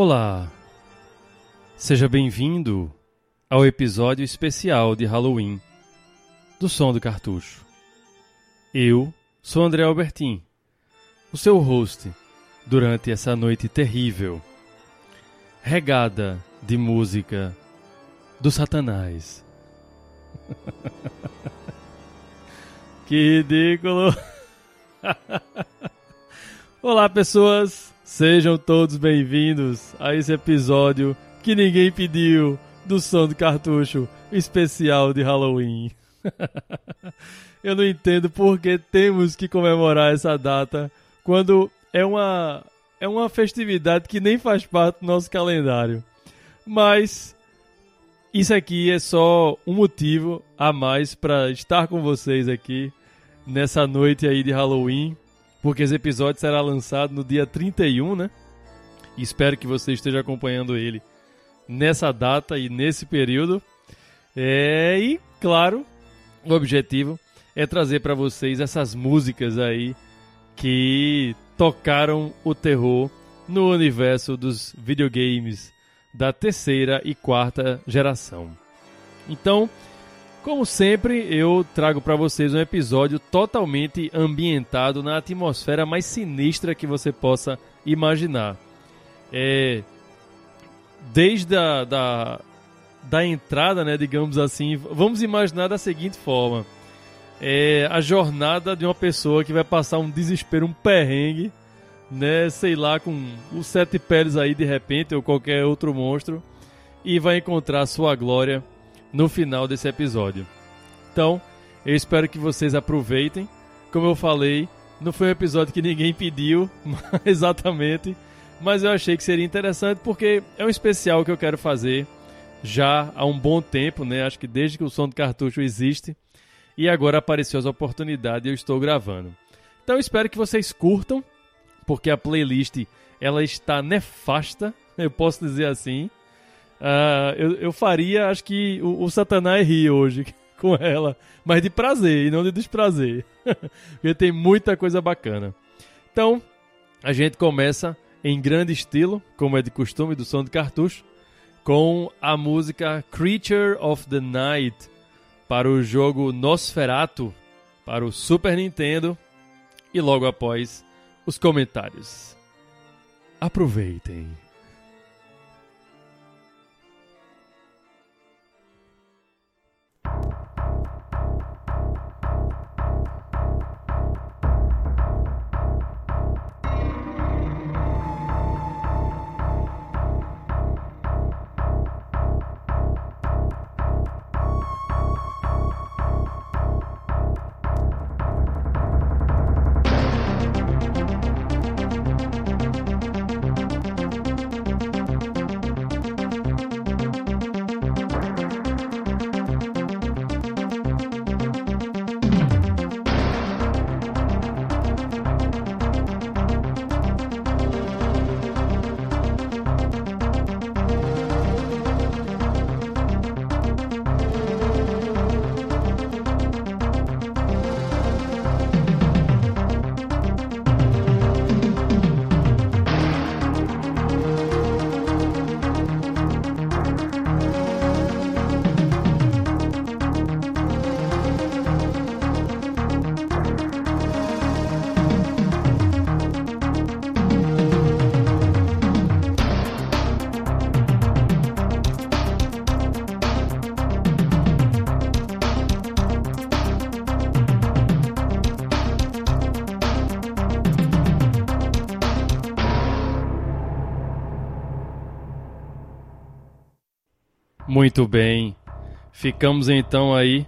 Olá! Seja bem-vindo ao episódio especial de Halloween do Som do Cartucho. Eu sou André Albertin, o seu host durante essa noite terrível, regada de música do Satanás. que ridículo! Olá, pessoas! Sejam todos bem-vindos a esse episódio que ninguém pediu do som do cartucho especial de Halloween. Eu não entendo por que temos que comemorar essa data quando é uma é uma festividade que nem faz parte do nosso calendário. Mas isso aqui é só um motivo a mais para estar com vocês aqui nessa noite aí de Halloween porque esse episódio será lançado no dia 31, né? espero que você esteja acompanhando ele nessa data e nesse período. É, e, claro, o objetivo é trazer para vocês essas músicas aí que tocaram o terror no universo dos videogames da terceira e quarta geração. Então, como sempre, eu trago para vocês um episódio totalmente ambientado na atmosfera mais sinistra que você possa imaginar. É, desde a da, da entrada, né, digamos assim, vamos imaginar da seguinte forma: é a jornada de uma pessoa que vai passar um desespero, um perrengue, né, sei lá, com os sete peles aí de repente ou qualquer outro monstro e vai encontrar sua glória no final desse episódio. Então, eu espero que vocês aproveitem. Como eu falei, não foi um episódio que ninguém pediu, exatamente, mas eu achei que seria interessante porque é um especial que eu quero fazer já há um bom tempo, né? Acho que desde que o som do cartucho existe. E agora apareceu essa oportunidade e eu estou gravando. Então eu espero que vocês curtam, porque a playlist ela está nefasta, eu posso dizer assim. Uh, eu, eu, faria, acho que o, o Satanás ri hoje com ela, mas de prazer e não de desprazer. Porque tem muita coisa bacana. Então, a gente começa em grande estilo, como é de costume do som de cartucho, com a música Creature of the Night para o jogo Nosferatu para o Super Nintendo e logo após os comentários. Aproveitem. Muito bem. Ficamos então aí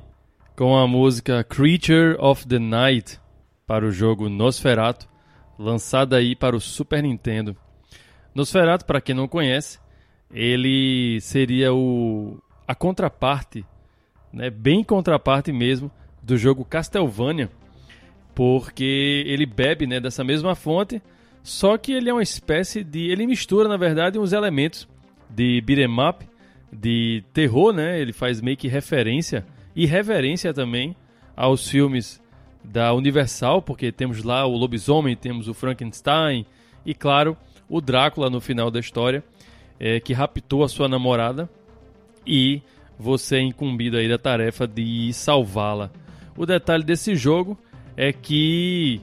com a música Creature of the Night para o jogo Nosferatu, lançada aí para o Super Nintendo. Nosferatu, para quem não conhece, ele seria o a contraparte, né, bem contraparte mesmo do jogo Castlevania, porque ele bebe, né, dessa mesma fonte, só que ele é uma espécie de, ele mistura na verdade uns elementos de beat'em up de terror, né? Ele faz meio que referência e reverência também aos filmes da Universal, porque temos lá o lobisomem, temos o Frankenstein e, claro, o Drácula no final da história, é, que raptou a sua namorada e você é incumbido aí da tarefa de salvá-la. O detalhe desse jogo é que,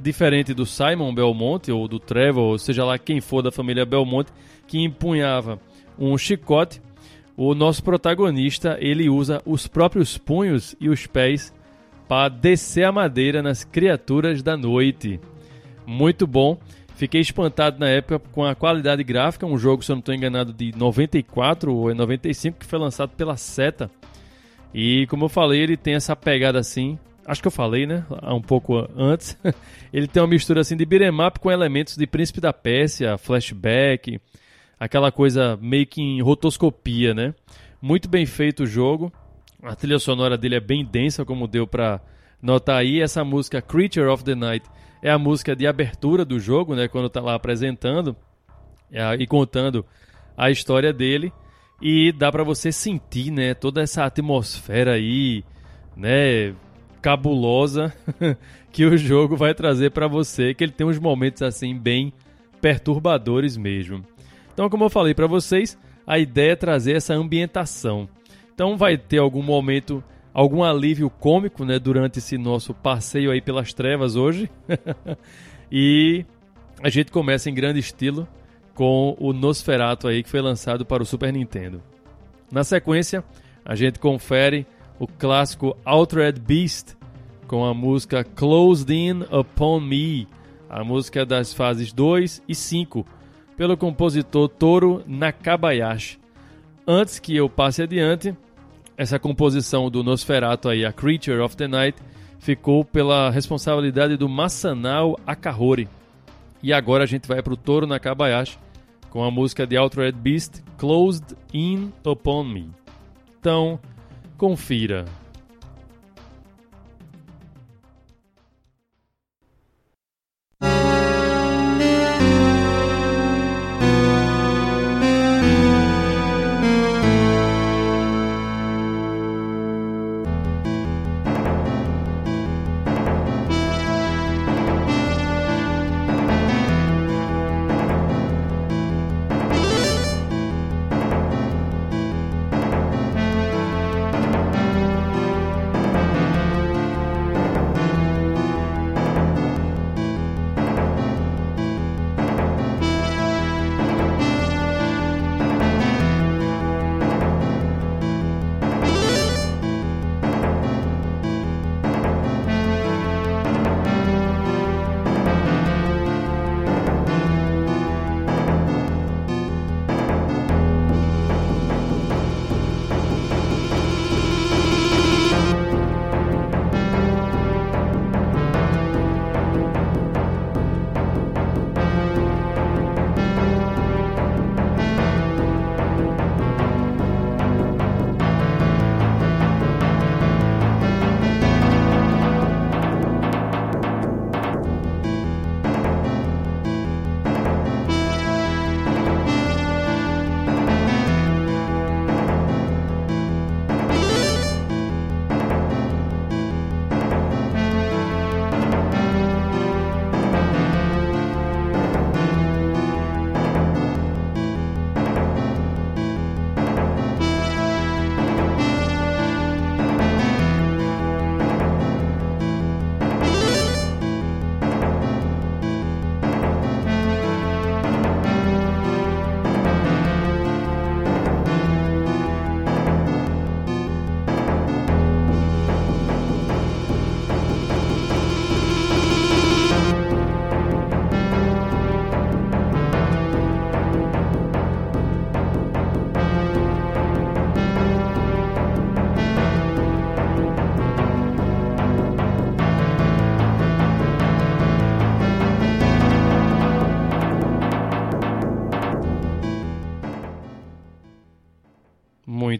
diferente do Simon Belmonte ou do Trevor, ou seja lá quem for da família Belmonte, que empunhava um chicote, o nosso protagonista ele usa os próprios punhos e os pés para descer a madeira nas criaturas da noite. Muito bom. Fiquei espantado na época com a qualidade gráfica, um jogo, se eu não estou enganado, de 94 ou 95, que foi lançado pela Seta. E como eu falei, ele tem essa pegada assim, acho que eu falei, né, um pouco antes. ele tem uma mistura assim de beat'em up com elementos de Príncipe da Pérsia, flashback, aquela coisa meio que em rotoscopia, né? Muito bem feito o jogo. A trilha sonora dele é bem densa, como deu para notar aí. Essa música Creature of the Night é a música de abertura do jogo, né? Quando tá lá apresentando é, e contando a história dele. E dá para você sentir, né? Toda essa atmosfera aí, né? Cabulosa que o jogo vai trazer para você. Que ele tem uns momentos assim bem perturbadores mesmo. Então, como eu falei para vocês, a ideia é trazer essa ambientação. Então, vai ter algum momento algum alívio cômico, né, durante esse nosso passeio aí pelas trevas hoje. e a gente começa em grande estilo com o Nosferatu aí que foi lançado para o Super Nintendo. Na sequência, a gente confere o clássico Altered Beast com a música Closed In Upon Me, a música das fases 2 e 5, pelo compositor Toru Nakabayashi. Antes que eu passe adiante, essa composição do Nosferatu aí, a Creature of the Night, ficou pela responsabilidade do Masanao Akahori. E agora a gente vai para o Toro Nakabayashi com a música de Altered Beast, Closed In Upon Me. Então, confira.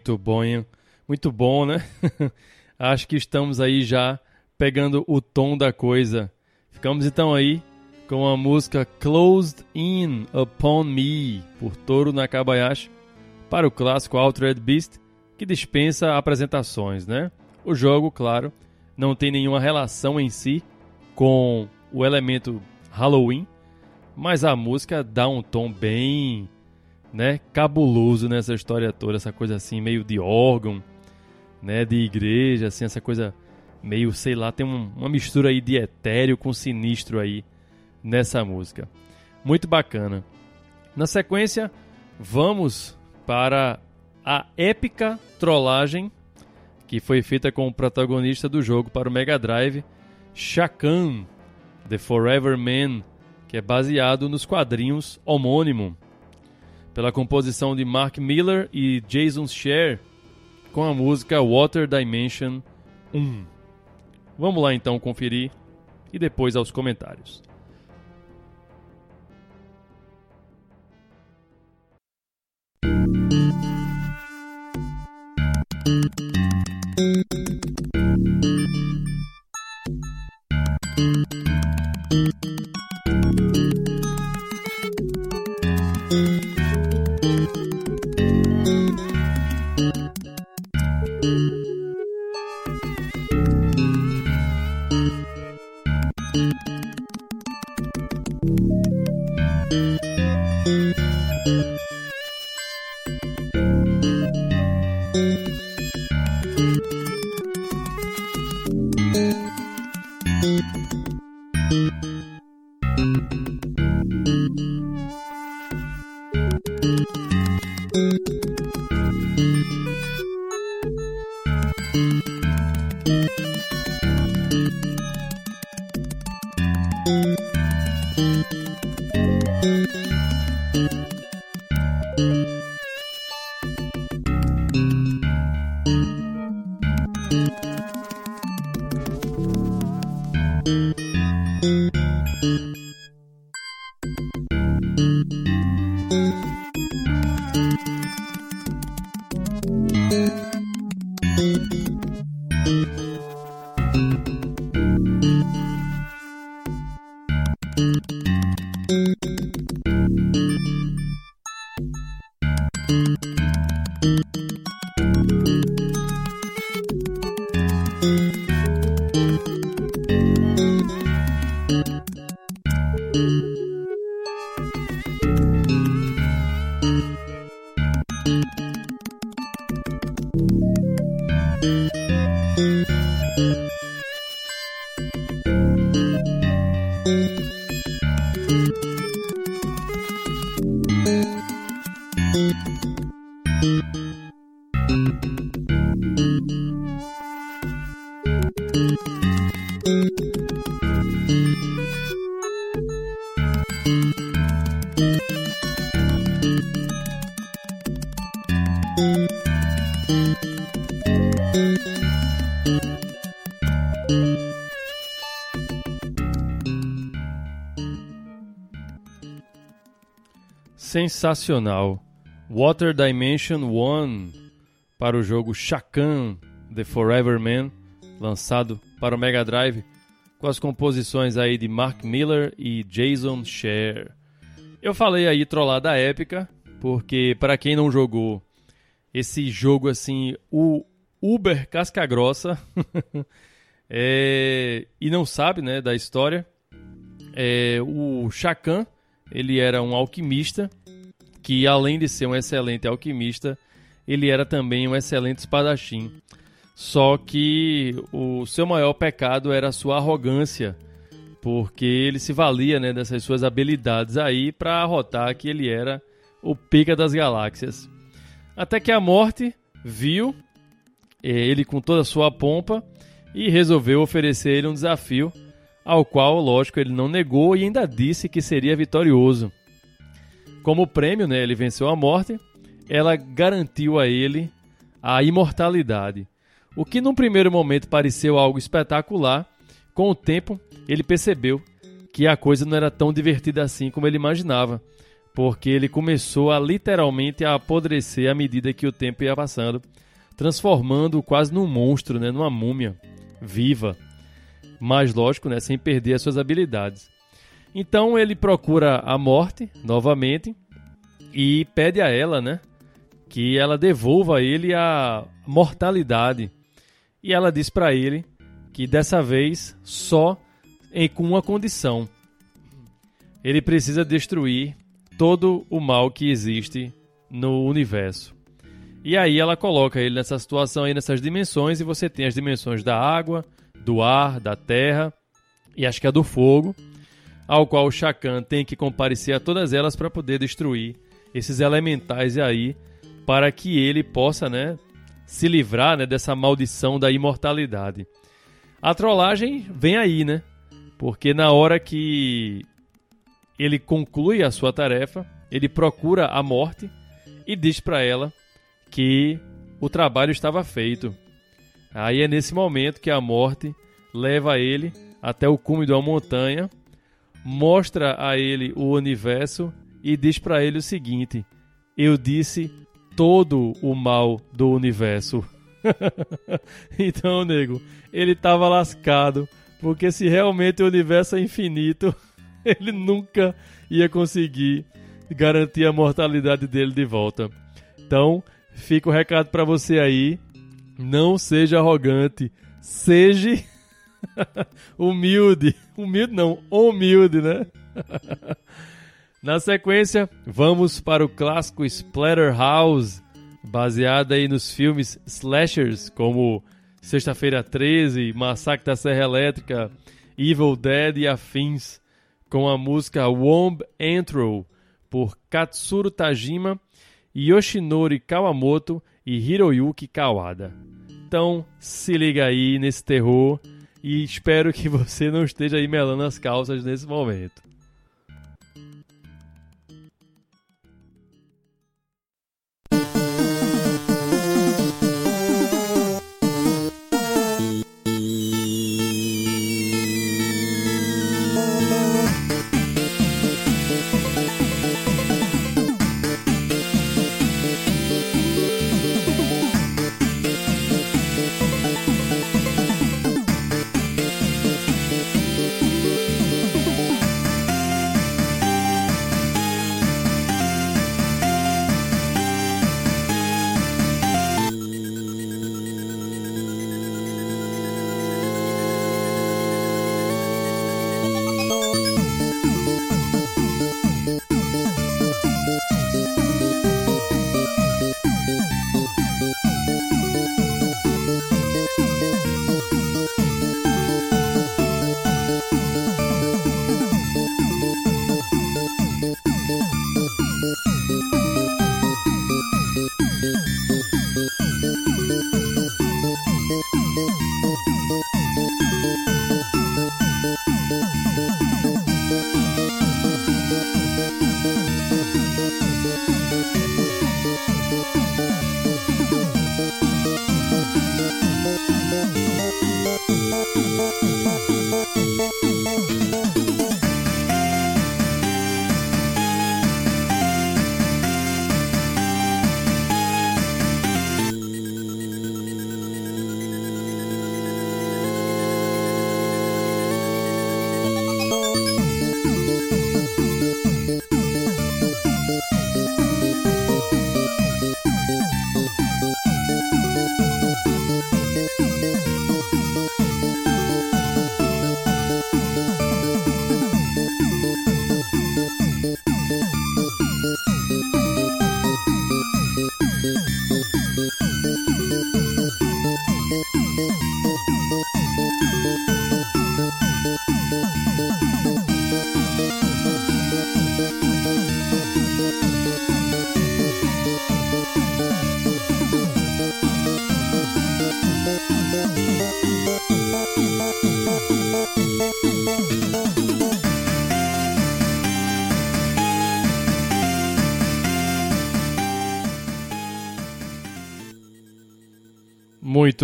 Muito bom, muito bom, né? Acho que estamos aí já pegando o tom da coisa. Ficamos então aí com a música Closed In Upon Me, por Toru Nakabayashi, para o clássico Altered Beast, que dispensa apresentações, né? O jogo, claro, não tem nenhuma relação em si com o elemento Halloween, mas a música dá um tom bem, né, cabuloso nessa história toda, essa coisa assim meio de órgão, né, de igreja, assim, essa coisa meio, sei lá, tem um, uma mistura aí de etéreo com sinistro aí nessa música. Muito bacana. Na sequência, vamos para a épica trollagem que foi feita com o protagonista do jogo para o Mega Drive, Shakan, The Forever Man, que é baseado nos quadrinhos homônimo, pela composição de Mark Miller e Jason Scher, com a música Water Dimension 1. Vamos lá então conferir e depois aos comentários. Sensacional. Water Dimension 1 para o jogo Shakan The Forever Man, lançado para o Mega Drive, com as composições aí de Mark Miller e Jason Scher. Eu falei aí trollada épica, porque para quem não jogou esse jogo assim, o Uber casca grossa, é, e não sabe, né, da história, é, o Shakan, ele era um alquimista que além de ser um excelente alquimista, ele era também um excelente espadachim. Só que o seu maior pecado era a sua arrogância, porque ele se valia né, dessas suas habilidades aí para arrotar que ele era o pica das galáxias. Até que a morte viu eh, ele com toda a sua pompa e resolveu oferecer ele um desafio, ao qual, lógico, ele não negou e ainda disse que seria vitorioso. Como prêmio, né, ele venceu a morte, ela garantiu a ele a imortalidade. O que num primeiro momento pareceu algo espetacular, com o tempo ele percebeu que a coisa não era tão divertida assim como ele imaginava, porque ele começou a literalmente a apodrecer à medida que o tempo ia passando, transformando quase num monstro, né, numa múmia viva, mas lógico, né, sem perder as suas habilidades. Então ele procura a morte novamente e pede a ela, né, que ela devolva a ele a mortalidade. E ela diz para ele que dessa vez só em, com uma condição. ele precisa destruir todo o mal que existe no universo. E aí ela coloca ele nessa situação aí, nessas dimensões, e você tem as dimensões da água, do ar, da terra e acho que a do fogo, ao qual o Shakan tem que comparecer a todas elas para poder destruir esses elementais aí, para que ele possa, né, se livrar né, dessa maldição da imortalidade. A trollagem vem aí, né? Porque na hora que ele conclui a sua tarefa, ele procura a morte e diz para ela que o trabalho estava feito. Aí é nesse momento que a morte leva ele até o cume de uma montanha, mostra a ele o universo e diz para ele o seguinte: Eu disse todo o mal do universo. então, nego, ele estava lascado, porque se realmente o universo é infinito, ele nunca ia conseguir garantir a mortalidade dele de volta. Então, fica o recado para você aí. Não seja arrogante. Seja humilde. Humilde não, humilde, né? Na sequência, vamos para o clássico Splatterhouse, baseado aí nos filmes slashers como Sexta-feira 13, Massacre da Serra Elétrica, Evil Dead e afins, com a música Womb Intro por Katsuro Tajima, Yoshinori Kawamoto e Hiroyuki Kawada. Então, se liga aí nesse terror e espero que você não esteja aí melando as calças nesse momento.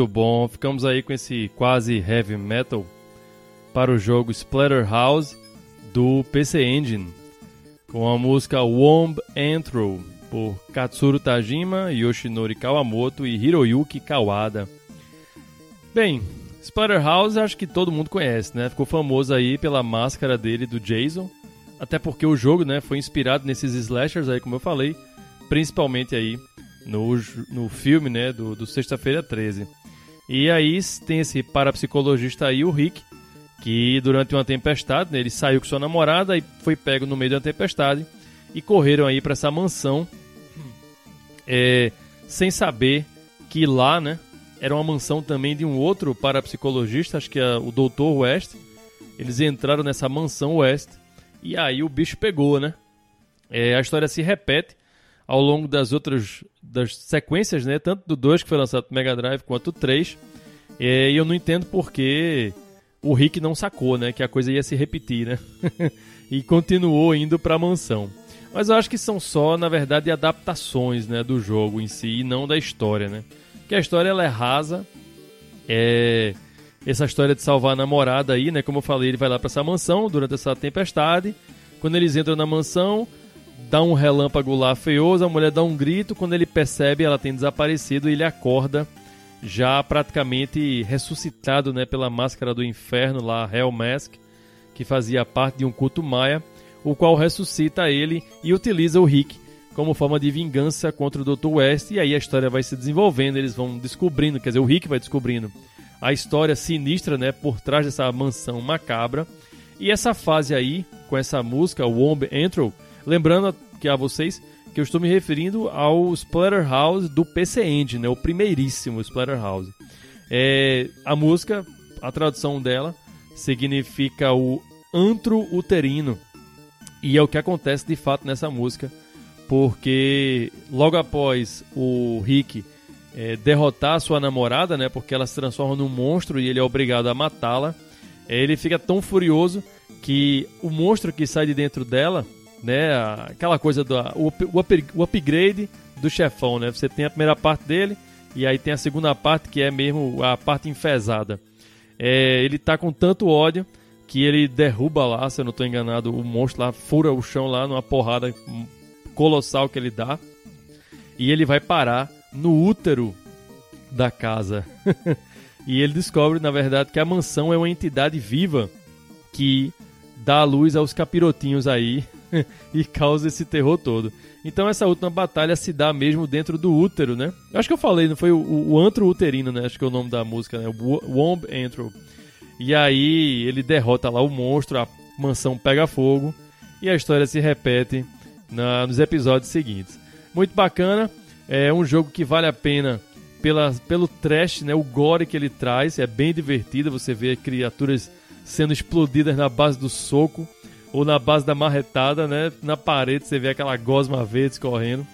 Muito bom, ficamos aí com esse quase heavy metal para o jogo Splatterhouse do PC Engine, com a música Womb Intro por Katsuro Tajima, Yoshinori Kawamoto e Hiroyuki Kawada. Bem, Splatterhouse acho que todo mundo conhece, né? Ficou famoso aí pela máscara dele do Jason, até porque o jogo, né, foi inspirado nesses slashers aí, como eu falei, principalmente aí no, no filme, né, do, do Sexta-feira 13. E aí tem esse parapsicologista aí, o Rick, que durante uma tempestade, né, ele saiu com sua namorada e foi pego no meio da tempestade e correram aí para essa mansão é, sem saber que lá, né, era uma mansão também de um outro parapsicologista, acho que é o Dr. West. Eles entraram nessa mansão West e aí o bicho pegou, né? É, a história se repete ao longo das outras das sequências, né? Tanto do 2 que foi lançado pro Mega Drive quanto do 3. É, e eu não entendo porque o Rick não sacou, né? Que a coisa ia se repetir, né? e continuou indo para a mansão. Mas eu acho que são só, na verdade, adaptações, né, do jogo em si e não da história, né? Que a história ela é rasa. É essa história de salvar a namorada aí, né? Como eu falei, ele vai lá para essa mansão durante essa tempestade. Quando eles entram na mansão, dá um relâmpago lá feioso, a mulher dá um grito, quando ele percebe ela tem desaparecido, ele acorda já praticamente ressuscitado né, pela máscara do inferno, lá, Hell Mask, que fazia parte de um culto maia, o qual ressuscita ele e utiliza o Rick como forma de vingança contra o Dr. West, e aí a história vai se desenvolvendo, eles vão descobrindo, quer dizer, o Rick vai descobrindo a história sinistra, né, por trás dessa mansão macabra. E essa fase aí, com essa música, Womb Intro, lembrando que a vocês que eu estou me referindo ao Splatterhouse do PC Engine, né? o primeiríssimo Splatterhouse. É, a música, a tradução dela, significa o antro uterino. E é o que acontece de fato nessa música, porque logo após o Rick é, derrotar sua namorada, né, porque ela se transforma num monstro e ele é obrigado a matá-la, é, ele fica tão furioso que o monstro que sai de dentro dela né? Aquela coisa do o, o upgrade do chefão, né? Você tem a primeira parte dele e aí tem a segunda parte que é mesmo a parte enfesada. É, ele tá com tanto ódio que ele derruba lá, se eu não estou enganado, o monstro lá fura o chão lá numa porrada colossal que ele dá. E ele vai parar no útero da casa. e ele descobre, na verdade, que a mansão é uma entidade viva que dá luz aos capirotinhos aí e causa esse terror todo. Então essa última batalha se dá mesmo dentro do útero, né? Acho que eu falei, não foi o, o, antro uterino, né? Acho que é o nome da música, né? O Womb Antro. E aí ele derrota lá o monstro, a mansão pega fogo e a história se repete na, nos episódios seguintes. Muito bacana, é um jogo que vale a pena pela, pelo trash, né? O gore que ele traz, é bem divertido, você vê criaturas sendo explodidas na base do soco ou na base da marretada, né? Na parede você vê aquela gosma verde correndo.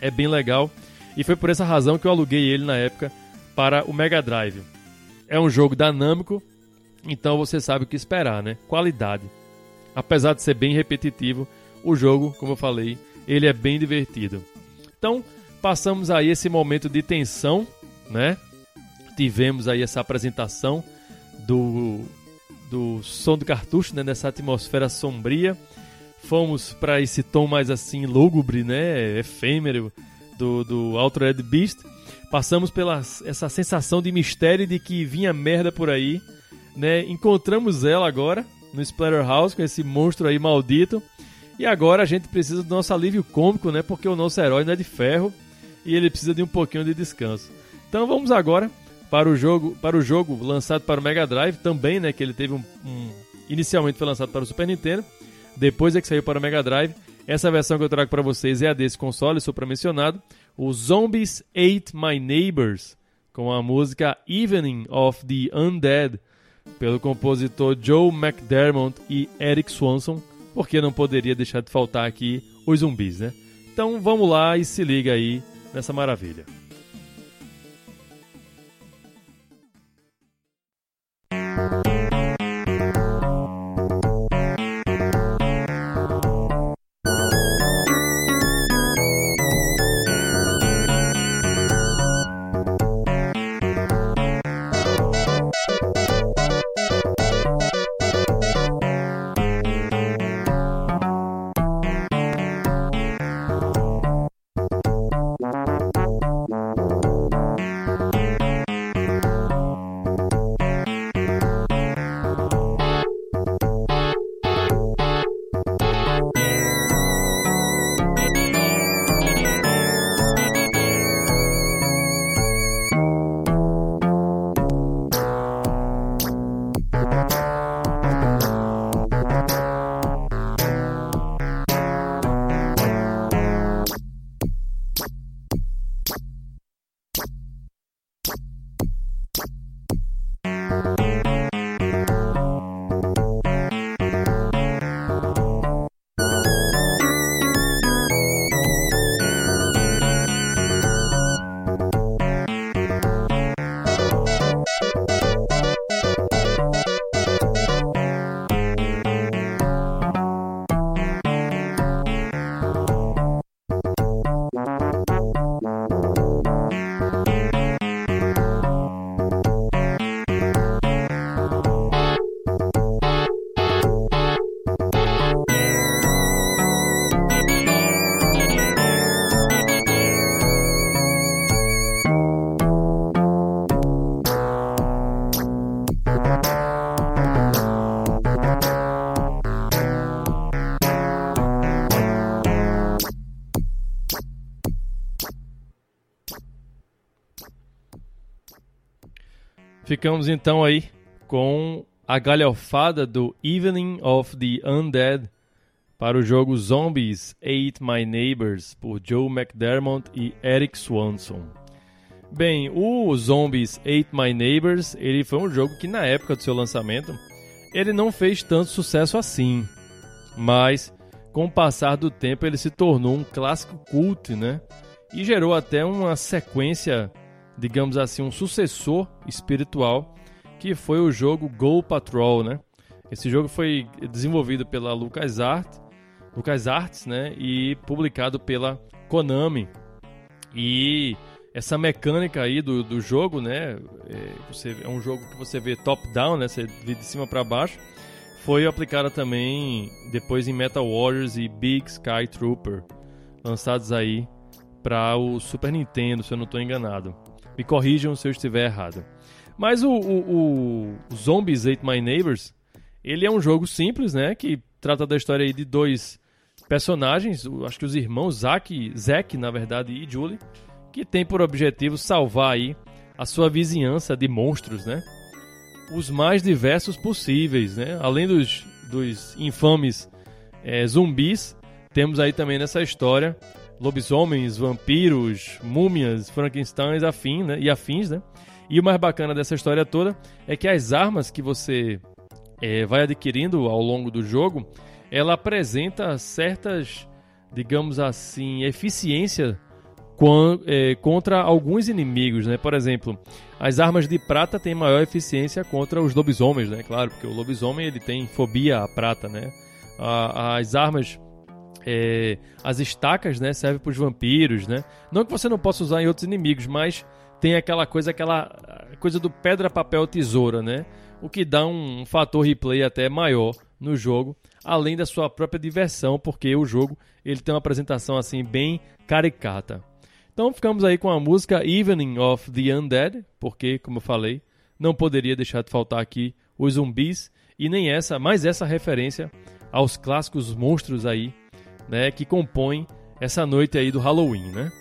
É bem legal. E foi por essa razão que eu aluguei ele na época para o Mega Drive. É um jogo dinâmico, então você sabe o que esperar, né? Qualidade. Apesar de ser bem repetitivo, o jogo, como eu falei, ele é bem divertido. Então, passamos aí esse momento de tensão, né? Tivemos aí essa apresentação do do som do cartucho, né, nessa atmosfera sombria. Fomos para esse tom mais assim lúgubre, né, efêmero do, do Altered Beast. Passamos pela essa sensação de mistério de que vinha merda por aí, né? Encontramos ela agora no Splatterhouse com esse monstro aí maldito. E agora a gente precisa do nosso alívio cômico, né? Porque o nosso herói não é de ferro e ele precisa de um pouquinho de descanso. Então vamos agora para o jogo, para o jogo lançado para o Mega Drive também, né, que ele teve um, um inicialmente foi lançado para o Super Nintendo, depois é que saiu para o Mega Drive. Essa versão que eu trago para vocês é a desse console mencionado, o Zombies Ate My Neighbors, com a música Evening of the Undead, pelo compositor Joe McDermott e Eric Swanson, porque não poderia deixar de faltar aqui os zumbis, né? Então vamos lá e se liga aí nessa maravilha. Ficamos então aí com a galhofada do Evening of the Undead para o jogo Zombies Ate My Neighbors por Joe McDermott e Eric Swanson. Bem, o Zombies Ate My Neighbors, ele foi um jogo que na época do seu lançamento, ele não fez tanto sucesso assim, mas com o passar do tempo ele se tornou um clássico cult, né? E gerou até uma sequência digamos assim, um sucessor espiritual, que foi o jogo Go Patrol, né? Esse jogo foi desenvolvido pela LucasArts, LucasArts, né, e publicado pela Konami. E essa mecânica aí do, do jogo, né, é, você, é um jogo que você vê top-down, né, você vê de cima para baixo, foi aplicada também depois em Metal Warriors e Big Sky Trooper, lançados aí para o Super Nintendo, se eu não estou enganado. Me corrijam se eu estiver errado. Mas o, o, o Zombies Ate My Neighbors, ele é um jogo simples, né? Que trata da história aí de dois personagens, acho que os irmãos Zack, Zack, na verdade, e Julie, que tem por objetivo salvar aí a sua vizinhança de monstros, né? Os mais diversos possíveis, né? Além dos, dos infames é, zumbis, temos aí também nessa história lobisomens, vampiros, múmias, Frankensteins afim, né? e afins, né? E o mais bacana dessa história toda é que as armas que você é, vai adquirindo ao longo do jogo, ela apresenta certas, digamos assim, eficiência é, contra alguns inimigos, né? Por exemplo, as armas de prata têm maior eficiência contra os lobisomens, né? Claro, porque o lobisomem ele tem fobia à prata, né? As armas é, as estacas, né, servem para os vampiros, né? Não que você não possa usar em outros inimigos, mas tem aquela coisa, aquela coisa do pedra, papel, tesoura, né? O que dá um, um fator replay até maior no jogo, além da sua própria diversão, porque o jogo ele tem uma apresentação assim bem caricata. Então ficamos aí com a música Evening of the Undead, porque, como eu falei, não poderia deixar de faltar aqui os zumbis e nem essa, mais essa referência aos clássicos monstros aí né, que compõem essa noite aí do Halloween, né?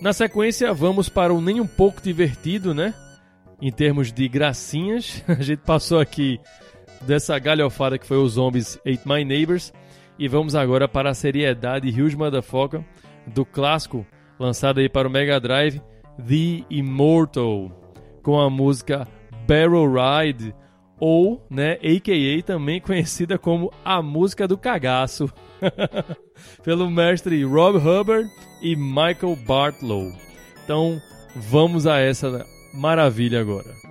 Na sequência, vamos para o nem um pouco divertido, né? Em termos de gracinhas, a gente passou aqui dessa galhofada que foi os Zombies Ate My Neighbors e vamos agora para a seriedade Huge Motherfucker do clássico lançado aí para o Mega Drive The Immortal com a música Barrel Ride ou, né, AKA também conhecida como a música do cagaço, pelo mestre Rob Hubbard e Michael Bartlow. Então, vamos a essa maravilha agora.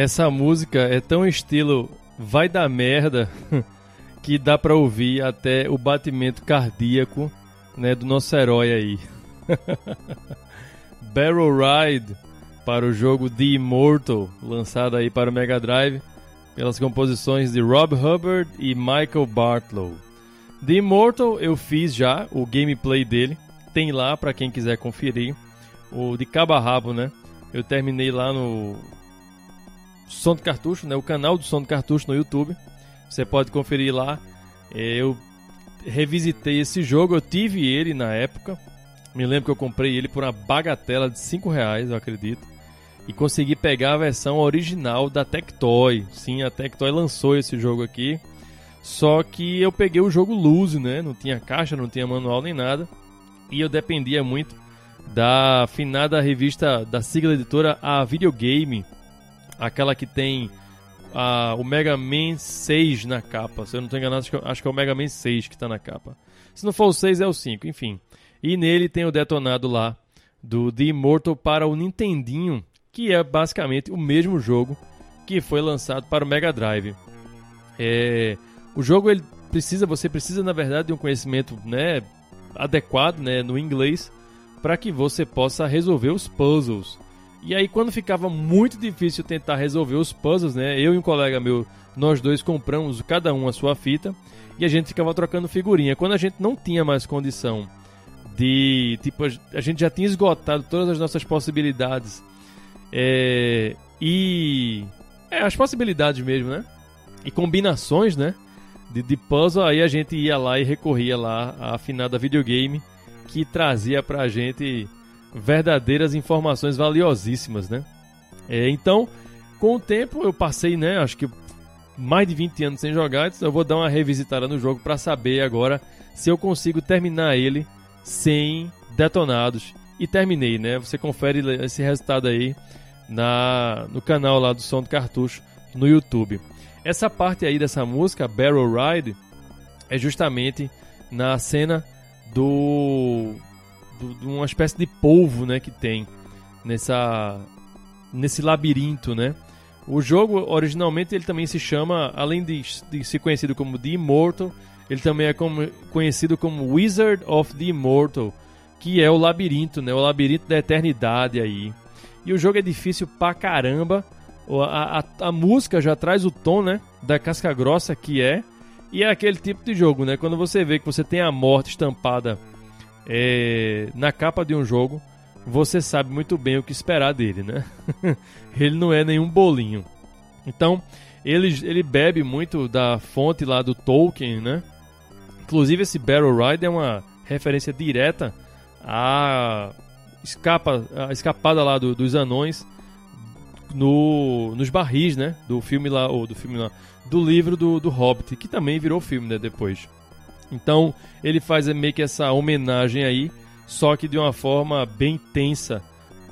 Essa música é tão estilo vai dar merda que dá para ouvir até o batimento cardíaco, né, do nosso herói aí. Barrel Ride para o jogo The Immortal, lançado aí para o Mega Drive pelas composições de Rob Hubbard e Michael Bartlow. The Immortal eu fiz já o gameplay dele, tem lá para quem quiser conferir, o de cabo a rabo, né? Eu terminei lá no Som do Cartucho, né? O canal do Som do Cartucho no YouTube. Você pode conferir lá. Eu revisitei esse jogo, eu tive ele na época. Me lembro que eu comprei ele por uma bagatela de 5 reais, eu acredito. E consegui pegar a versão original da Tectoy. Sim, a Tectoy lançou esse jogo aqui. Só que eu peguei o jogo loose, né? Não tinha caixa, não tinha manual nem nada. E eu dependia muito da finada revista da sigla editora A Videogame. Aquela que tem a, o Mega Man 6 na capa. Se eu não estou enganado, acho que, acho que, é o Mega Man 6 que está na capa. Se não for o 6, é o 5, enfim. E nele tem o detonado lá do The Immortal para o Nintendinho, que é basicamente o mesmo jogo que foi lançado para o Mega Drive. É, o jogo ele precisa, você precisa na verdade de um conhecimento, né, adequado, né, no inglês, para que você possa resolver os puzzles. E aí quando ficava muito difícil tentar resolver os puzzles, né, eu e um colega meu, nós dois compramos cada um a sua fita e a gente ficava trocando figurinha. Quando a gente não tinha mais condição de, tipo, a gente já tinha esgotado todas as nossas possibilidades é, e é, as possibilidades mesmo, né? E combinações, né? de, de puzzle, aí a gente ia lá e recorria lá à afinada videogame que trazia pra gente verdadeiras informações valiosíssimas, né? É, então, com o tempo eu passei, né, acho que mais de 20 anos sem jogar, então eu vou dar uma revisitada no jogo para saber agora se eu consigo terminar ele sem detonados. E terminei, né? Você confere esse resultado aí na, no canal lá do Som do Cartucho no YouTube. Essa parte aí dessa música, Barrel Ride, é justamente na cena do, do de uma espécie de polvo, né, que tem nessa nesse labirinto, né? O jogo originalmente ele também se chama, além de, de ser conhecido como The Immortal, ele também é como, conhecido como Wizard of the Immortal, que é o labirinto, né? O labirinto da eternidade aí. E o jogo é difícil pra caramba a, a, a, música já traz o tom, né? Da casca grossa que é. E é aquele tipo de jogo, né? Quando você vê que você tem a morte estampada é, na capa de um jogo, você sabe muito bem o que esperar dele, né? ele não é nenhum bolinho. Então, ele, ele bebe muito da fonte lá do Tolkien, né? Inclusive, esse Battle Ride é uma referência direta à escapa, a escapada lá do, dos anões no, nos barris, né? Do filme lá, ou do filme lá, do livro do, do Hobbit, que também virou filme, né? Depois. Então, ele faz meio que essa homenagem aí, só que de uma forma bem tensa,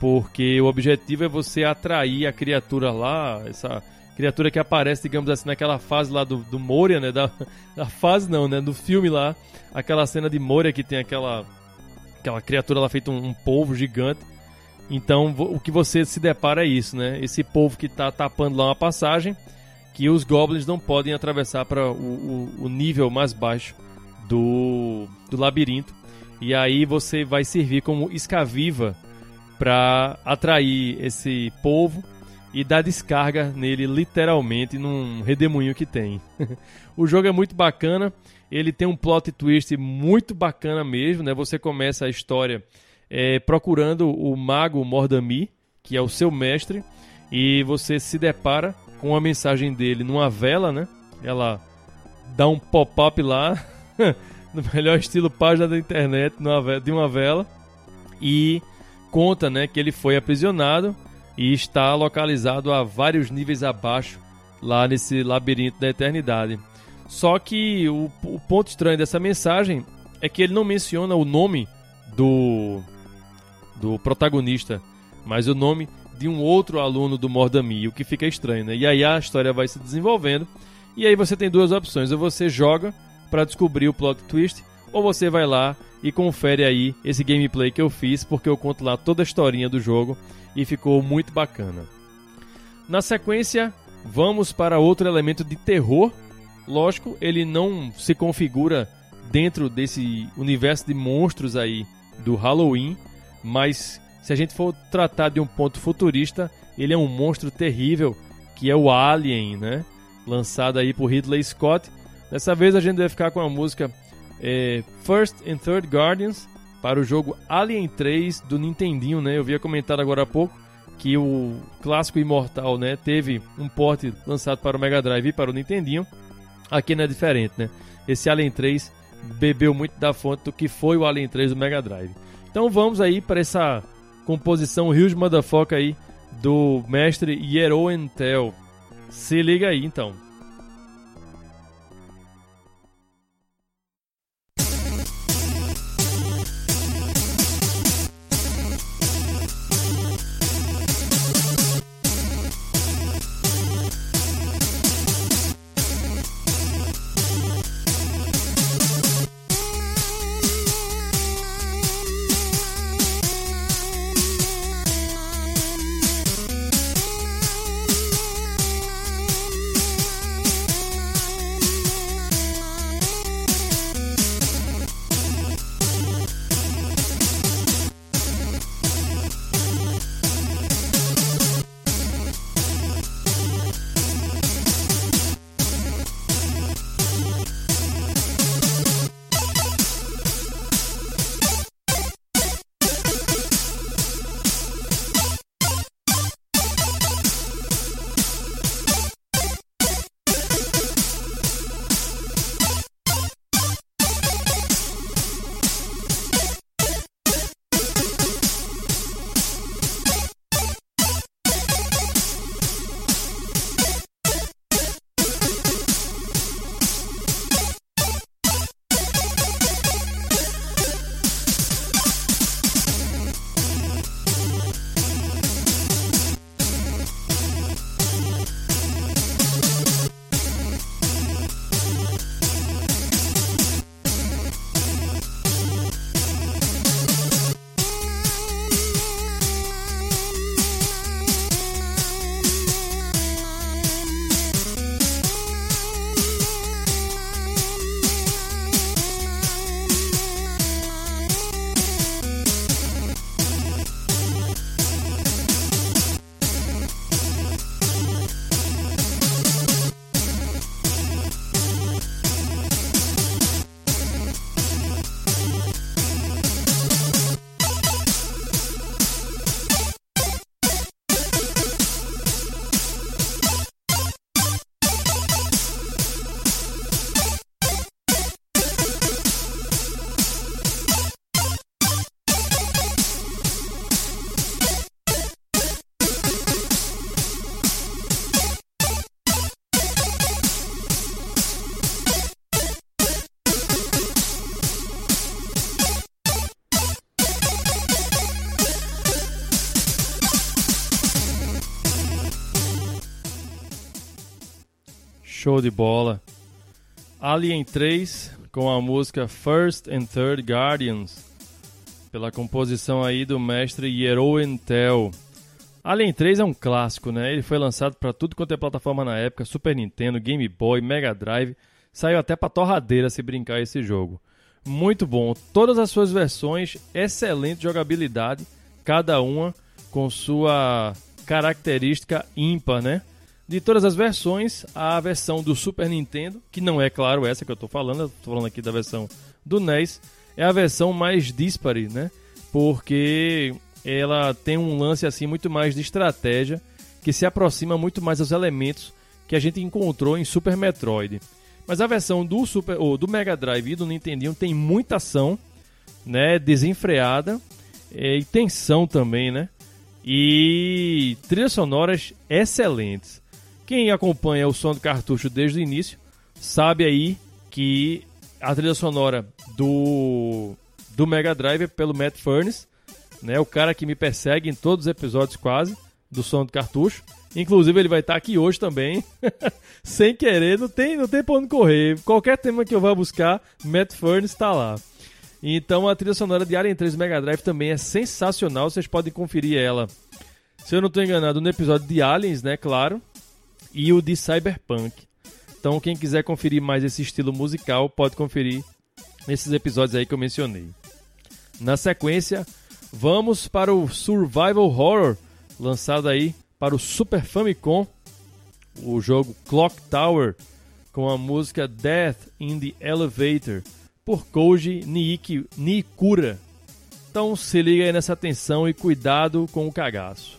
porque o objetivo é você atrair a criatura lá, essa criatura que aparece, digamos assim, naquela fase lá do, do Moria, né? Da, da fase não, né? Do filme lá, aquela cena de Moria que tem aquela aquela criatura lá feita um, um gigante então o que você se depara é isso, né? Esse povo que está tapando lá uma passagem que os goblins não podem atravessar para o, o, o, nível mais baixo do, do labirinto. E aí você vai servir como escaviva para atrair esse povo e dar descarga nele literalmente num redemoinho que tem. o jogo é muito bacana, ele tem um plot twist muito bacana mesmo, né? Você começa a história é, procurando o mago Mordami, que é o seu mestre, e você se depara com a mensagem dele numa vela, né? Ela dá um pop-up lá, no melhor estilo página da internet, de uma vela, e conta, né, que ele foi aprisionado e está localizado a vários níveis abaixo lá nesse labirinto da eternidade. Só que o, o ponto estranho dessa mensagem é que ele não menciona o nome do do protagonista, mas o nome de um outro aluno do Mordami, o que fica estranho, né? E aí a história vai se desenvolvendo, e aí você tem duas opções, ou você joga para descobrir o plot twist, ou você vai lá e confere aí esse gameplay que eu fiz, porque eu conto lá toda a historinha do jogo e ficou muito bacana. Na sequência, vamos para outro elemento de terror. Lógico, ele não se configura dentro desse universo de monstros aí do Halloween, mas Se a gente for tratar de um ponto futurista, ele é um monstro terrível, que é o Alien, né? Lançado aí por Ridley Scott. Dessa vez a gente vai ficar com a música é, First and Third Guardians para o jogo Alien 3 do Nintendinho, né? Eu havia comentado agora há pouco que o clássico Imortal, né, teve um porte lançado para o Mega Drive e para o Nintendinho. Aqui não é diferente, né? Esse Alien 3 bebeu muito da fonte do que foi o Alien 3 do Mega Drive. Então vamos aí para essa composição Huge Motherfucker aí do mestre Yeroen Tel. Se liga aí então. Show de bola. Alien 3 com a música First and Third Guardians, pela composição aí do mestre Yeroen Tel. Alien 3 é um clássico, né? Ele foi lançado para tudo quanto é plataforma na época, Super Nintendo, Game Boy, Mega Drive, saiu até para torradeira se brincar esse jogo. Muito bom, todas as suas versões, excelente jogabilidade, cada uma com sua característica ímpar, né? De todas as versões, a versão do Super Nintendo, que não é, claro, essa que eu estou falando, estou falando aqui da versão do NES, é a versão mais dispare, né? Porque ela tem um lance assim muito mais de estratégia, que se aproxima muito mais dos elementos que a gente encontrou em Super Metroid. Mas a versão do Super ou do Mega Drive e do Nintendinho tem muita ação, né, desenfreada é, e tensão também, né? E trilhas sonoras excelentes. Quem acompanha o som do cartucho desde o início sabe aí que a trilha sonora do, do Mega Drive é pelo Matt Furnace, né? O cara que me persegue em todos os episódios quase do som do cartucho. Inclusive ele vai estar aqui hoje também, sem querer, não tem, não tem pra onde correr. Qualquer tema que eu vá buscar, Matt Furnace está lá. Então a trilha sonora de Alien 3 Mega Drive também é sensacional, vocês podem conferir ela. Se eu não estou enganado, no episódio de Aliens, né, claro, e o de Cyberpunk. Então, quem quiser conferir mais esse estilo musical, pode conferir nesses episódios aí que eu mencionei. Na sequência, vamos para o Survival Horror, lançado aí para o Super Famicom, o jogo Clock Tower, com a música Death in the Elevator, por Koji Niiki, Nikura. Então se liga aí nessa atenção e cuidado com o cagaço.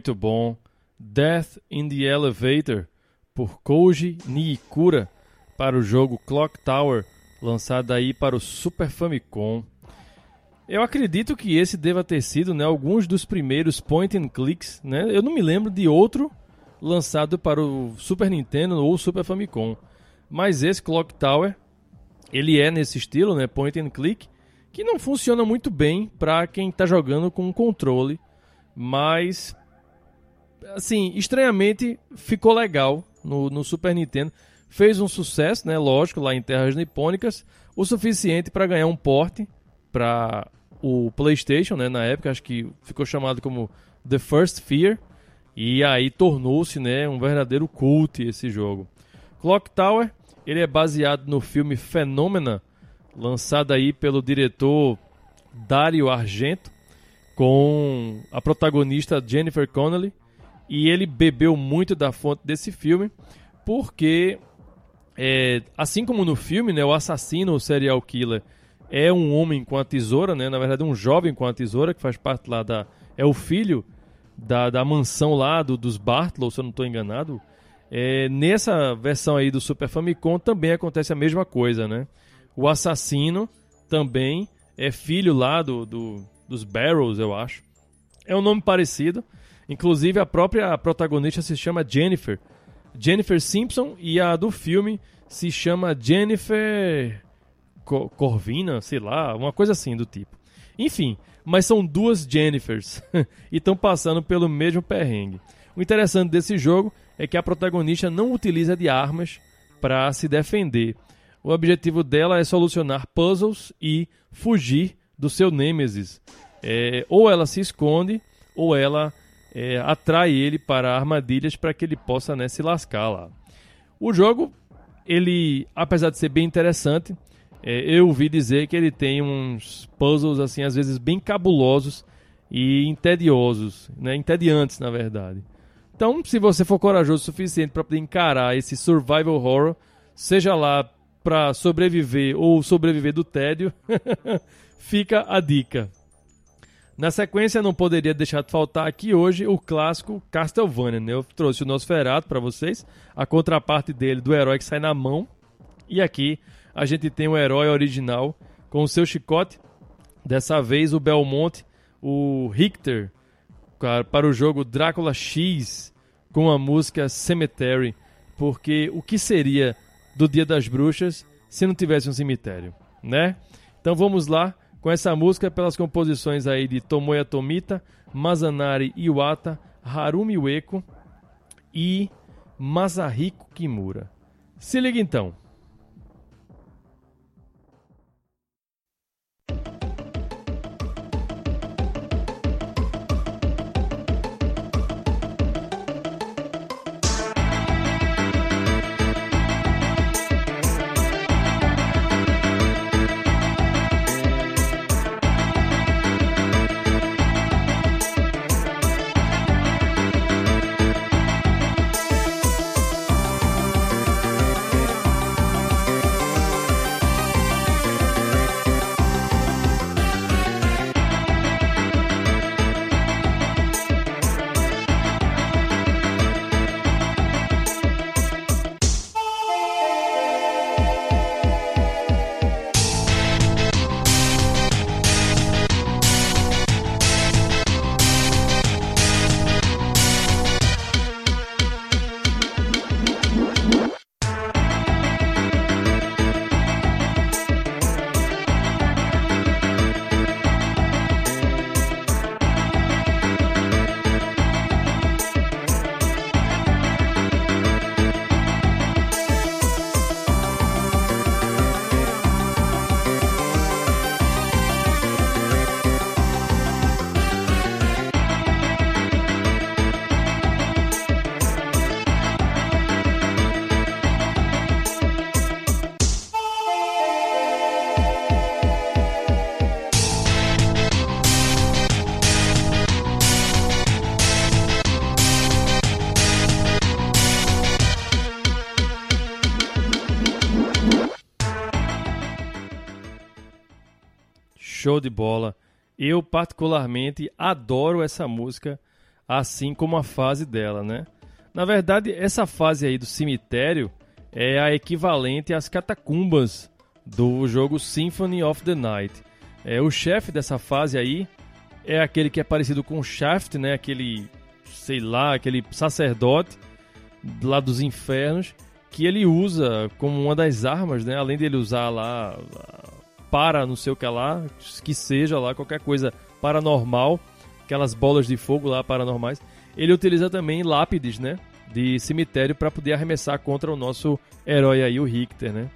Muito bom. Death in the Elevator, por Koji Niikura, para o jogo Clock Tower, lançado aí para o Super Famicom. Eu acredito que esse deva ter sido né, alguns dos primeiros point and clicks. Né? Eu não me lembro de outro lançado para o Super Nintendo ou Super Famicom. Mas esse Clock Tower, ele é nesse estilo, né, point and click, que não funciona muito bem para quem está jogando com um controle, mas assim, estranhamente ficou legal no, no Super Nintendo. Fez um sucesso, né? Lógico, lá em terras nipônicas, o suficiente para ganhar um porte para o PlayStation, né? Na época, acho que ficou chamado como The First Fear. E aí tornou-se, né, um verdadeiro cult esse jogo. Clock Tower, ele é baseado no filme Phenomena, lançado aí pelo diretor Dario Argento, com a protagonista Jennifer Connelly e ele bebeu muito da fonte desse filme, porque, é, assim como no filme, né, o assassino, o serial killer, é um homem com a tesoura, né? Na verdade, um jovem com a tesoura, que faz parte lá da. É o filho da, da mansão lá do, dos Bartlow, se eu não estou enganado. É, nessa versão aí do Super Famicom também acontece a mesma coisa, né? O assassino também é filho lá do, do dos Barrows, eu acho. É um nome parecido. Inclusive, a própria protagonista se chama Jennifer. Jennifer Simpson e a do filme se chama Jennifer Corvina, sei lá, uma coisa assim do tipo. Enfim, mas são duas Jennifers e estão passando pelo mesmo perrengue. O interessante desse jogo é que a protagonista não utiliza de armas para se defender. O objetivo dela é solucionar puzzles e fugir do seu nêmesis. É, ou ela se esconde, ou ela é, atrai ele para armadilhas para que ele possa né, se lascar lá. O jogo, ele, apesar de ser bem interessante, é, eu ouvi dizer que ele tem uns puzzles assim às vezes bem cabulosos e entediosos, né, entediantes na verdade. Então, se você for corajoso o suficiente para poder encarar esse survival horror, seja lá para sobreviver ou sobreviver do tédio, fica a dica. Na sequência, não poderia deixar de faltar aqui hoje o clássico Castlevania. Né? Eu trouxe o Nosferatu para vocês, a contraparte dele do herói que sai na mão. E aqui a gente tem o herói original com o seu chicote. Dessa vez o Belmonte, o Richter, para o jogo Drácula X, com a música Cemetery, porque o que seria do Dia das Bruxas se não tivesse um cemitério, né? Então vamos lá com essa música pelas composições aí de Tomoya Tomita, Mazanari Iwata, Harumi Ueko e Masahiko Kimura. Se liga então. Show de bola. Eu particularmente adoro essa música, assim como a fase dela, né? Na verdade, essa fase aí do cemitério é a equivalente às catacumbas do jogo Symphony of the Night. É o chefe dessa fase aí é aquele que é parecido com Shaft, né? Aquele, sei lá, aquele sacerdote lá dos infernos que ele usa como uma das armas, né? Além dele usar lá para não sei o que lá, que seja lá qualquer coisa paranormal, aquelas bolas de fogo lá paranormais. Ele utiliza também lápides, né, de cemitério para poder arremessar contra o nosso herói aí, o Richter, né?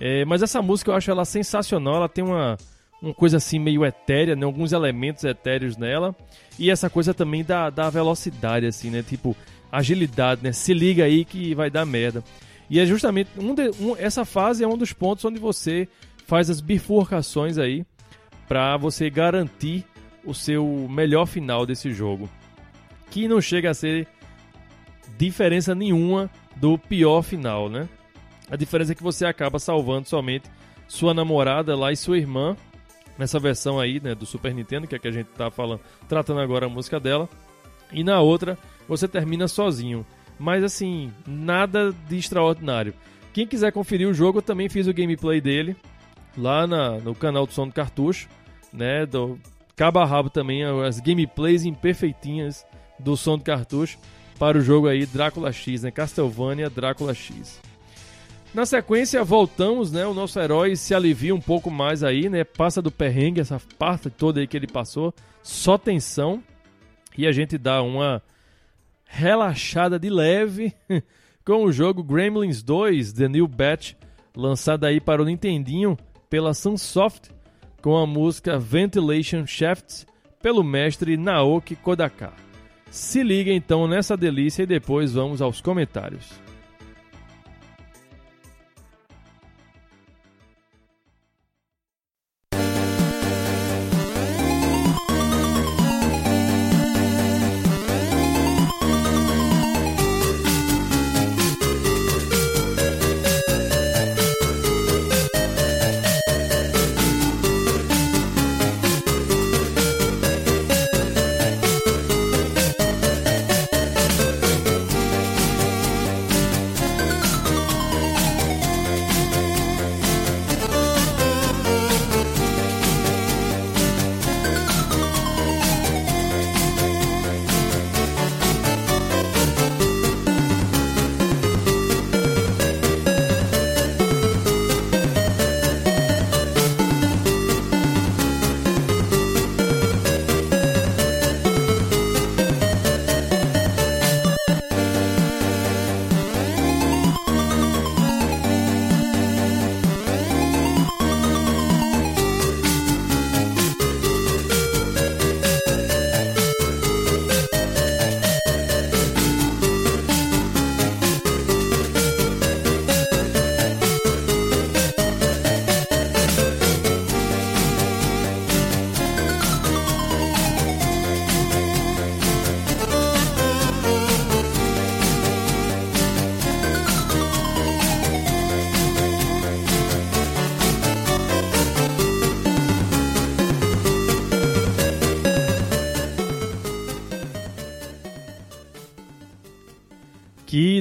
É, mas essa música eu acho ela sensacional, ela tem uma, uma coisa assim meio etérea, né? alguns elementos etéreos nela. E essa coisa também da, da velocidade, assim, né? Tipo, agilidade, né? Se liga aí que vai dar merda. E é justamente um, de, um essa fase é um dos pontos onde você faz as bifurcações aí para você garantir o seu melhor final desse jogo. Que não chega a ser diferença nenhuma do pior final, né? A diferença é que você acaba salvando somente sua namorada lá e sua irmã nessa versão aí, né, do Super Nintendo, que é que a gente tá falando, tratando agora a música dela. E na outra, você termina sozinho. Mas assim, nada de extraordinário. Quem quiser conferir o jogo, eu também fiz o gameplay dele lá na, no canal do Som do Cartucho, né? Do cabo a rabo também as gameplays imperfeitinhas do Som do Cartucho para o jogo aí Drácula X, né? Castlevania Drácula X. Na sequência, voltamos, né? O nosso herói se alivia um pouco mais aí, né? Passa do perrengue, essa parte toda aí que ele passou, só tensão. E a gente dá uma relaxada de leve com o jogo Gremlins 2 The New Batch, lançado aí para o Nintendinho pela Sunsoft com a música Ventilation Shafts pelo mestre Naoki Kodaka. Se liga então nessa delícia e depois vamos aos comentários.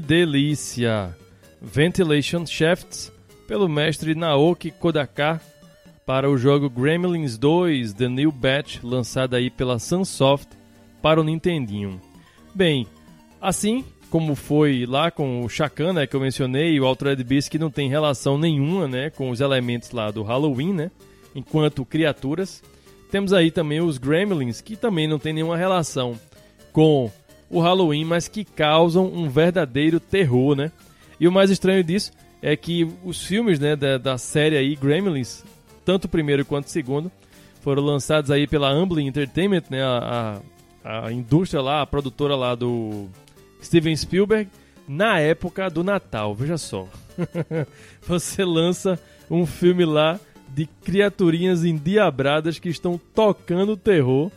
Delícia! Ventilation Shafts, pelo mestre Naoki Kodaka, para o jogo Gremlins 2 The New Batch, lançado aí pela Sunsoft para o Nintendinho. Bem, assim como foi lá com o Shakan, né, que eu mencionei, o Altered Beast que não tem relação nenhuma, né, com os elementos lá do Halloween, né, enquanto criaturas. Temos aí também os Gremlins, que também não tem nenhuma relação com o Halloween, mas que causam um verdadeiro terror, né? E o mais estranho disso é que os filmes, né, da, da série aí Gremlins, tanto o primeiro quanto o segundo, foram lançados aí pela Amblin Entertainment, né, a, a, a indústria lá, a produtora lá do Steven Spielberg, na época do Natal. Veja só. Você lança um filme lá de criaturinhas endiabradas que estão tocando terror,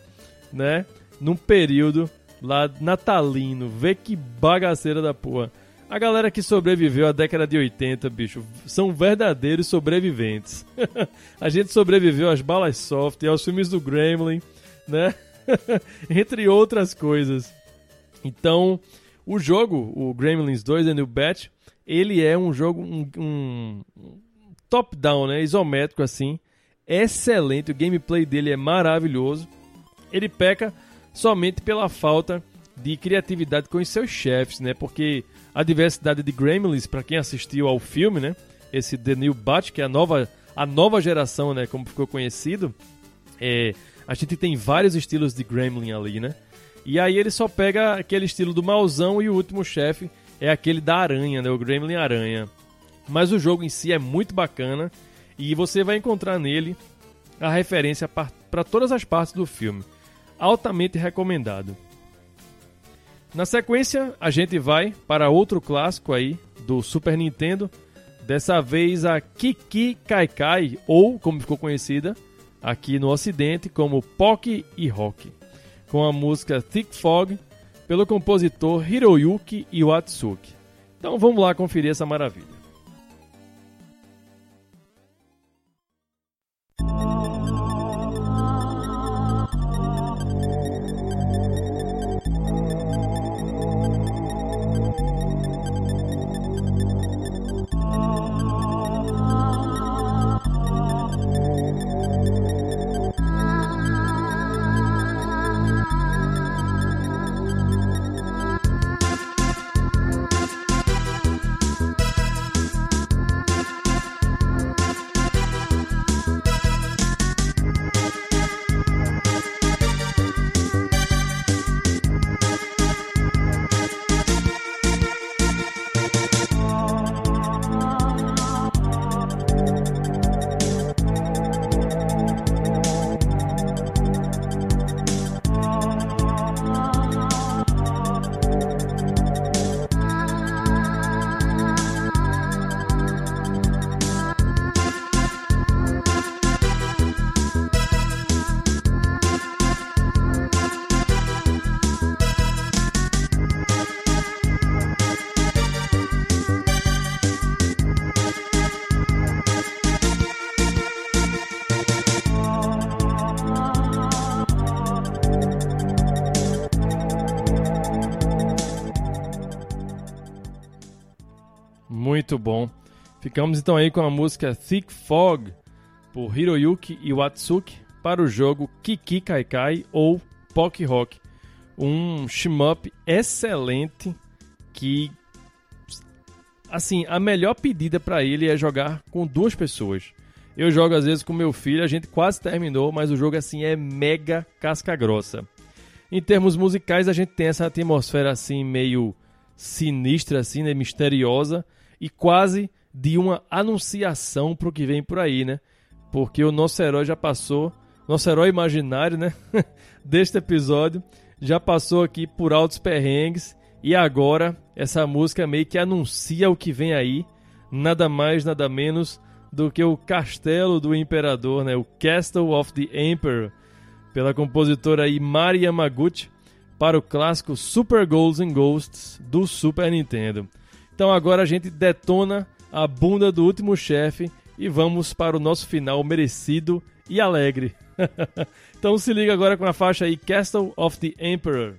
né? Num período lá natalino. Vê que bagaceira da porra. A galera que sobreviveu à década de 80, bicho, são verdadeiros sobreviventes. a gente sobreviveu às balas soft, aos filmes do Gremlin, né? Entre outras coisas. Então, o jogo, o Gremlins 2 The New Batch, ele é um jogo, um, um top-down, né? Isométrico assim. Excelente, o gameplay dele é maravilhoso. Ele peca somente pela falta de criatividade com os seus chefes, né? Porque a diversidade de Gremlins, para quem assistiu ao filme, né? Esse The New Batch, que é a nova, a nova geração, né? Como ficou conhecido, é, a gente tem vários estilos de Gremlin ali, né? E aí ele só pega aquele estilo do mauzão e o último chefe é aquele da aranha, né? O Gremlin Aranha. Mas o jogo em si é muito bacana e você vai encontrar nele a referência para todas as partes do filme. Altamente recomendado. Na sequência, a gente vai para outro clássico aí do Super Nintendo. Dessa vez a Kiki Kai Kai, ou como ficou conhecida aqui no ocidente como Pock e Rock com a música Thick Fog, pelo compositor Hiroyuki Iwatsuki. Então vamos lá conferir essa maravilha. Muito bom. Ficamos então aí com a música Thick Fog por Hiroyuki Iwatsuki para o jogo Kiki Kai Kai ou Pock Rock. Um shmup excelente que assim, a melhor pedida para ele é jogar com duas pessoas. Eu jogo às vezes com meu filho, a gente quase terminou, mas o jogo assim é mega casca grossa. Em termos musicais, a gente tem essa atmosfera assim meio sinistra assim, né, misteriosa e quase de uma anunciação para o que vem por aí, né? Porque o nosso herói já passou, nosso herói imaginário, né? Deste episódio, já passou aqui por altos perrengues e agora essa música meio que anuncia o que vem aí, nada mais, nada menos do que o Castelo do Imperador, né? O Castle of the Emperor, pela compositora Mari Yamaguchi, para o clássico Super Ghosts and Ghosts do Super Nintendo. Então agora a gente detona a bunda do último chefe e vamos para o nosso final merecido e alegre. então se liga agora com a faixa aí Castle of the Emperor.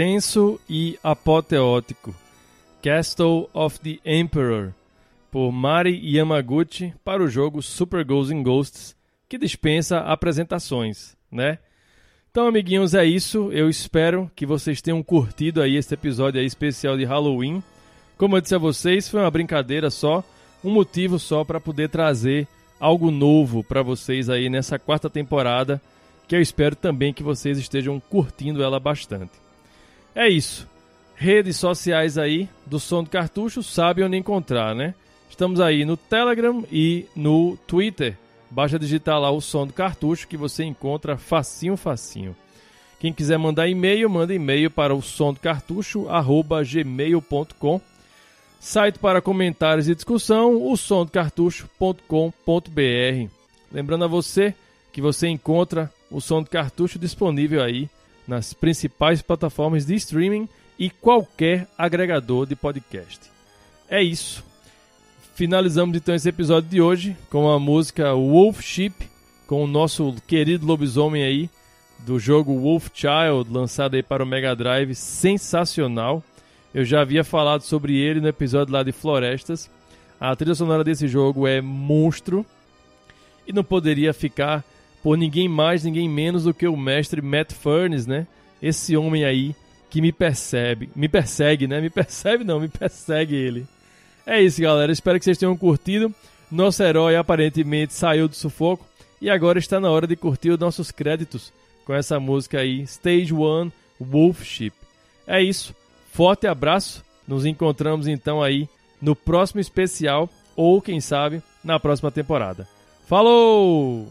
Tenso e apoteótico. Castle of the Emperor, por Mari Yamaguchi, para o jogo Super Ghosts and Ghosts, que dispensa apresentações, né? Então, amiguinhos, é isso. Eu espero que vocês tenham curtido aí esse episódio aí especial de Halloween. Como eu disse a vocês, foi uma brincadeira só, um motivo só para poder trazer algo novo para vocês aí nessa quarta temporada, que eu espero também que vocês estejam curtindo ela bastante. É isso. Redes sociais aí do Som do Cartucho, sabe onde encontrar, né? Estamos aí no Telegram e no Twitter. Basta digitar lá o Som do Cartucho que você encontra facinho, facinho. Quem quiser mandar e-mail, manda e-mail para o som do cartucho, gmail.com. Site para comentários e discussão, o som do cartucho.com.br. Lembrando a você que você encontra o som do cartucho disponível aí nas principais plataformas de streaming e qualquer agregador de podcast. É isso. Finalizamos então esse episódio de hoje com a música Wolf Sheep, com o nosso querido lobisomem aí do jogo Wolf Child, lançado aí para o Mega Drive, sensacional. Eu já havia falado sobre ele no episódio lá de Florestas. A trilha sonora desse jogo é monstro e não poderia ficar por ninguém mais, ninguém menos do que o mestre Matt Furnes, né? Esse homem aí que me percebe, me persegue, né? Me percebe não, me persegue ele. É isso, galera. Espero que vocês tenham curtido. Nosso herói aparentemente saiu do sufoco e agora está na hora de curtir os nossos créditos com essa música aí, Stage One Wolf Ship. É isso. Forte abraço. Nos encontramos então aí no próximo especial ou quem sabe na próxima temporada. Falou!